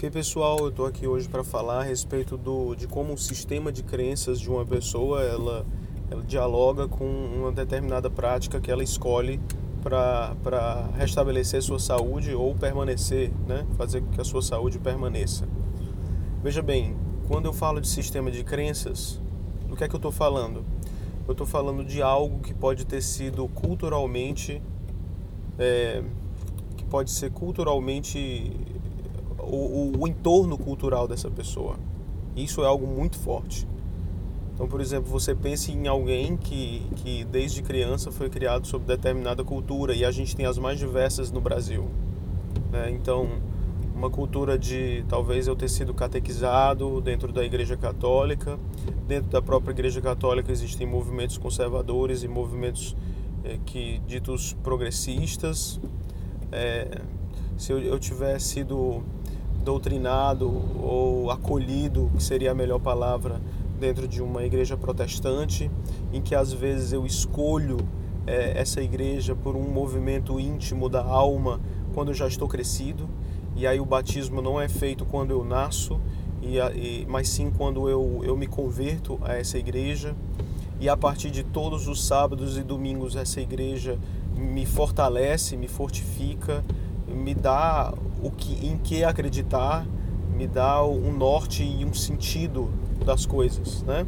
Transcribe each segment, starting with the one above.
Ok, pessoal, eu estou aqui hoje para falar a respeito do, de como o sistema de crenças de uma pessoa ela, ela dialoga com uma determinada prática que ela escolhe para restabelecer sua saúde ou permanecer, né? fazer com que a sua saúde permaneça. Veja bem, quando eu falo de sistema de crenças, do que é que eu estou falando? Eu estou falando de algo que pode ter sido culturalmente, é, que pode ser culturalmente o, o, o entorno cultural dessa pessoa. Isso é algo muito forte. Então, por exemplo, você pense em alguém que, que desde criança foi criado sob determinada cultura e a gente tem as mais diversas no Brasil. Né? Então, uma cultura de talvez eu ter sido catequizado dentro da Igreja Católica. Dentro da própria Igreja Católica existem movimentos conservadores e movimentos é, que ditos progressistas. É, se eu, eu sido doutrinado ou acolhido, que seria a melhor palavra, dentro de uma igreja protestante, em que às vezes eu escolho é, essa igreja por um movimento íntimo da alma quando eu já estou crescido, e aí o batismo não é feito quando eu nasço, e, e, mas sim quando eu, eu me converto a essa igreja, e a partir de todos os sábados e domingos essa igreja me fortalece, me fortifica, me dá o que, em que acreditar, me dá um norte e um sentido das coisas, né?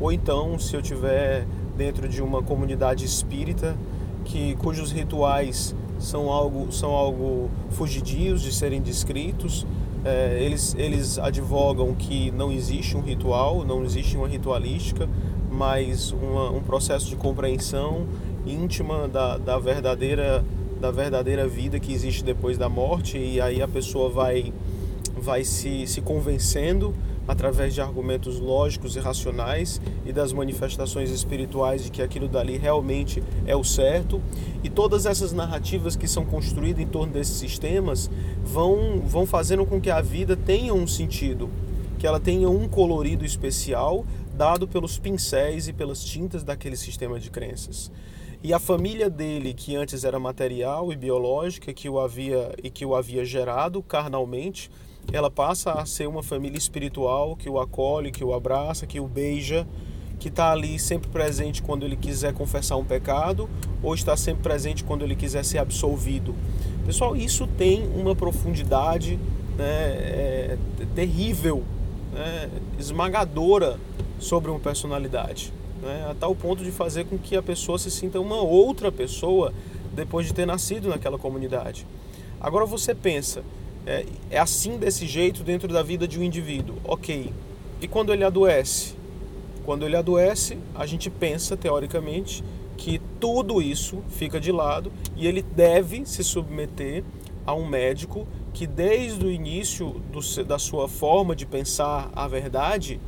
Ou então, se eu tiver dentro de uma comunidade espírita que cujos rituais são algo são algo fugidios de serem descritos, é, eles eles advogam que não existe um ritual, não existe uma ritualística, mas uma, um processo de compreensão íntima da, da verdadeira da verdadeira vida que existe depois da morte e aí a pessoa vai vai se, se convencendo através de argumentos lógicos e racionais e das manifestações espirituais de que aquilo dali realmente é o certo. E todas essas narrativas que são construídas em torno desses sistemas vão, vão fazendo com que a vida tenha um sentido, que ela tenha um colorido especial dado pelos pincéis e pelas tintas daquele sistema de crenças. E a família dele, que antes era material e biológica, que o havia e que o havia gerado carnalmente, ela passa a ser uma família espiritual que o acolhe, que o abraça, que o beija, que está ali sempre presente quando ele quiser confessar um pecado ou está sempre presente quando ele quiser ser absolvido. Pessoal, isso tem uma profundidade né, é, terrível, né, esmagadora sobre uma personalidade, né, a tal ponto de fazer com que a pessoa se sinta uma outra pessoa depois de ter nascido naquela comunidade. Agora você pensa, é, é assim desse jeito dentro da vida de um indivíduo. Ok. E quando ele adoece? Quando ele adoece, a gente pensa, teoricamente, que tudo isso fica de lado e ele deve se submeter a um médico que, desde o início do, da sua forma de pensar a verdade,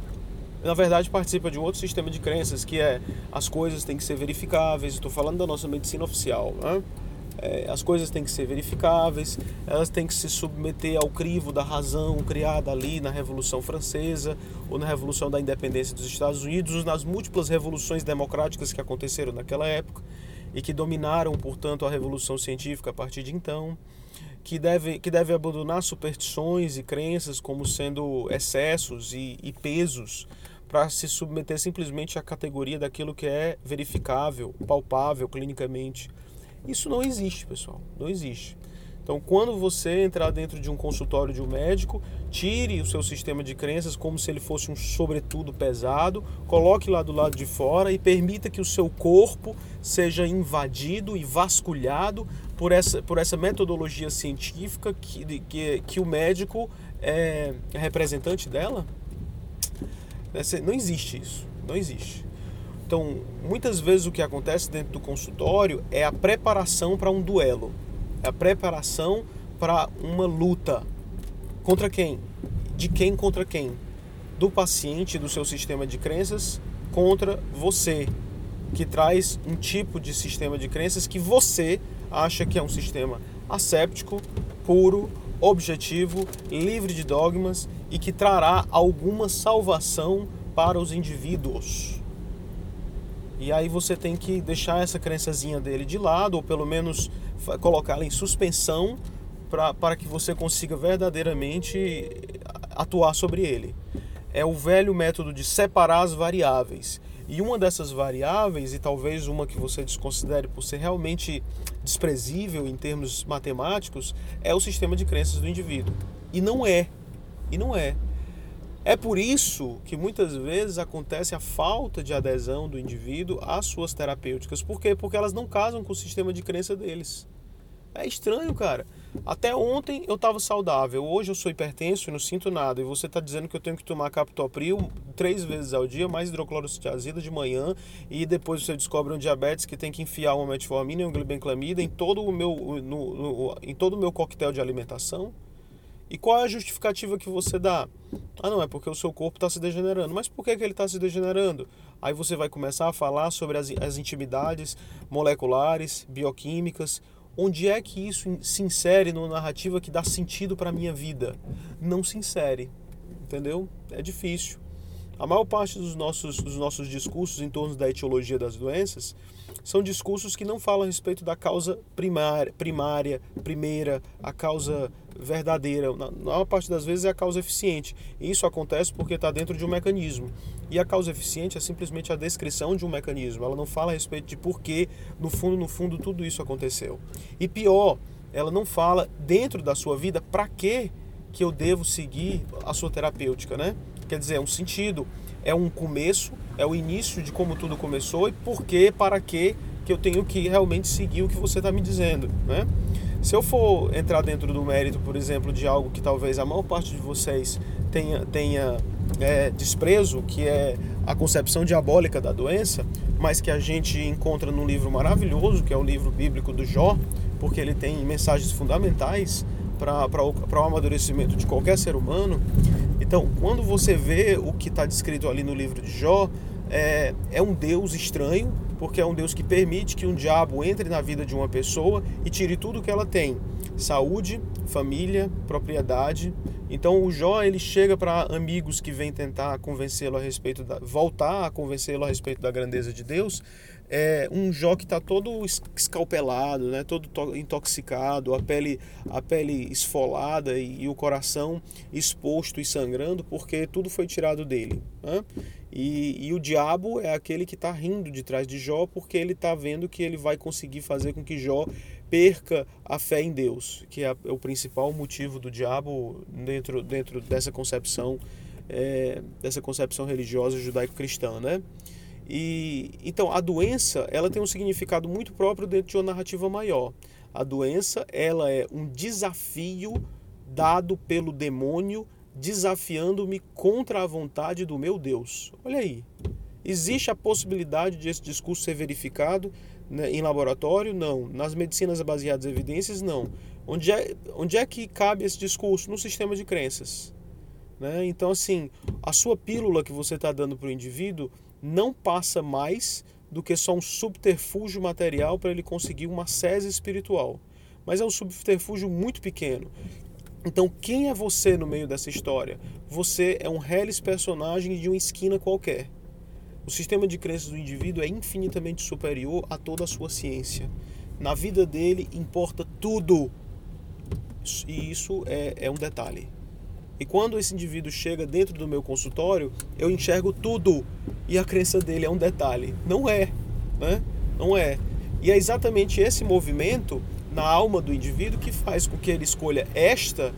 na verdade participa de um outro sistema de crenças que é as coisas têm que ser verificáveis. Estou falando da nossa medicina oficial. Né? é, as coisas têm que ser verificáveis, elas têm que se submeter ao crivo da razão criada ali na Revolução Francesa ou na Revolução da Independência dos Estados Unidos, nas múltiplas revoluções democráticas que aconteceram naquela época e que dominaram, portanto, a Revolução Científica a partir de então, que deve, que deve abandonar superstições e crenças como sendo excessos e, e pesos para se submeter simplesmente à categoria daquilo que é verificável, palpável clinicamente isso não existe, pessoal. Não existe. Então, quando você entrar dentro de um consultório de um médico, tire o seu sistema de crenças como se ele fosse um sobretudo pesado, coloque lá do lado de fora e permita que o seu corpo seja invadido e vasculhado por essa, por essa metodologia científica que, que, que o médico é representante dela. Não existe isso. Não existe. Então, muitas vezes o que acontece dentro do consultório é a preparação para um duelo, é a preparação para uma luta. Contra quem? De quem contra quem? Do paciente, do seu sistema de crenças, contra você, que traz um tipo de sistema de crenças que você acha que é um sistema asséptico, puro, objetivo, livre de dogmas e que trará alguma salvação para os indivíduos. E aí você tem que deixar essa crençazinha dele de lado, ou pelo menos colocá-la em suspensão, para que você consiga verdadeiramente atuar sobre ele. É o velho método de separar as variáveis. E uma dessas variáveis, e talvez uma que você desconsidere por ser realmente desprezível em termos matemáticos, é o sistema de crenças do indivíduo. E não é. E não é. É por isso que muitas vezes acontece a falta de adesão do indivíduo às suas terapêuticas. Por quê? Porque elas não casam com o sistema de crença deles. É estranho, cara. Até ontem eu estava saudável, hoje eu sou hipertenso e não sinto nada. E você está dizendo que eu tenho que tomar captopril três vezes ao dia, mais hidroclorotiazida de manhã, e depois você descobre um diabetes que tem que enfiar uma metformina e um glibenclamida em todo o meu, no, no, em todo o meu coquetel de alimentação. E qual é a justificativa que você dá? Ah, não, é porque o seu corpo está se degenerando. Mas por que, que ele está se degenerando? Aí você vai começar a falar sobre as, as intimidades moleculares, bioquímicas, Onde é que isso se insere numa narrativa que dá sentido para a minha vida? Não se insere, entendeu? É difícil. A maior parte dos nossos, dos nossos discursos em torno da etiologia das doenças são discursos que não falam a respeito da causa primária, primária primeira, a causa verdadeira. Na maior parte das vezes é a causa eficiente. E isso acontece porque está dentro de um mecanismo. E a causa eficiente é simplesmente a descrição de um mecanismo. Ela não fala a respeito de por que, no fundo, no fundo, tudo isso aconteceu. E pior, ela não fala dentro da sua vida para que que eu devo seguir a sua terapêutica, né? Quer dizer, é um sentido, é um começo, é o início de como tudo começou e por que, para que que eu tenho que realmente seguir o que você está me dizendo, né? Se eu for entrar dentro do mérito, por exemplo, de algo que talvez a maior parte de vocês tenha, tenha é, desprezo, que é a concepção diabólica da doença, mas que a gente encontra num livro maravilhoso, que é o livro bíblico do Jó, porque ele tem mensagens fundamentais para o amadurecimento de qualquer ser humano. Então, quando você vê o que está descrito ali no livro de Jó, é, é um Deus estranho, porque é um Deus que permite que um diabo entre na vida de uma pessoa e tire tudo que ela tem: saúde, família, propriedade. Então o Jó ele chega para amigos que vêm tentar convencê-lo a respeito da voltar a convencê-lo a respeito da grandeza de Deus, é um Jó que está todo escalpelado, né? todo intoxicado, a pele, a pele esfolada e, e o coração exposto e sangrando, porque tudo foi tirado dele. Né? E, e, o diabo é aquele que está rindo de trás de Jó, porque ele está vendo que ele vai conseguir fazer com que Jó perca a fé em Deus, que é, o principal motivo do diabo dentro, dentro dessa concepção é, dessa concepção religiosa judaico-cristã, né? E então a doença ela tem um significado muito próprio dentro de uma narrativa maior. A doença ela é um desafio dado pelo demônio desafiando-me contra a vontade do meu Deus. Olha aí. Existe a possibilidade de esse discurso ser verificado né, em laboratório? Não. Nas medicinas baseadas em evidências? Não. Onde é, onde é que cabe esse discurso? No sistema de crenças. Né? Então, assim, a sua pílula que você está dando para o indivíduo não passa mais do que só um subterfúgio material para ele conseguir uma sese espiritual. Mas é um subterfúgio muito pequeno. Então, quem é você no meio dessa história? Você é um reles personagem de uma esquina qualquer. O sistema de crenças do indivíduo é infinitamente superior a toda a sua ciência. Na vida dele importa tudo. E isso é, é um detalhe. E quando esse indivíduo chega dentro do meu consultório, eu enxergo tudo. E a crença dele é um detalhe. Não é. Né? Não é. E é exatamente esse movimento na alma do indivíduo que faz com que ele escolha esta,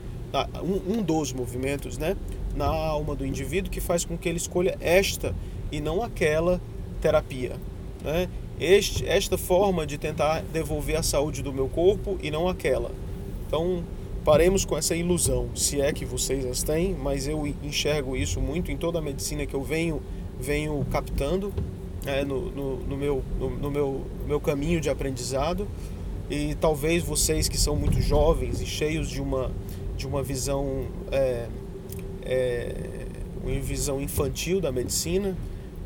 um, um dos movimentos, né? Na alma do indivíduo que faz com que ele escolha esta e não aquela terapia. Né? Este, esta forma de tentar devolver a saúde do meu corpo e não aquela. Então, paremos com essa ilusão, se é que vocês as têm, mas eu enxergo isso muito em toda a medicina que eu venho, venho captando é, no, no, no, meu, no, no meu, meu caminho de aprendizado. E talvez vocês que são muito jovens e cheios de uma, de uma visão, é, é, uma visão infantil da medicina,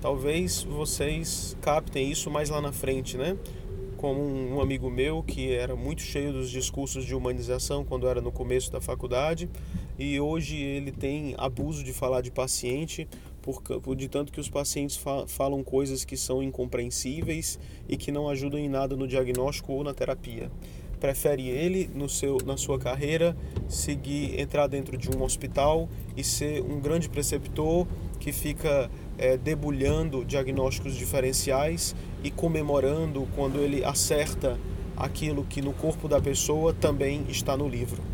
talvez vocês captem isso mais lá na frente, né? como um amigo meu que era muito cheio dos discursos de humanização quando era no começo da faculdade e hoje ele tem abuso de falar de paciente por, por de tanto que os pacientes fa falam coisas que são incompreensíveis e que não ajudam em nada no diagnóstico ou na terapia. prefere ele no seu, na sua carreira seguir entrar dentro de um hospital e ser um grande preceptor que fica é, debulhando diagnósticos diferenciais e comemorando quando ele acerta aquilo que no corpo da pessoa também está no livro.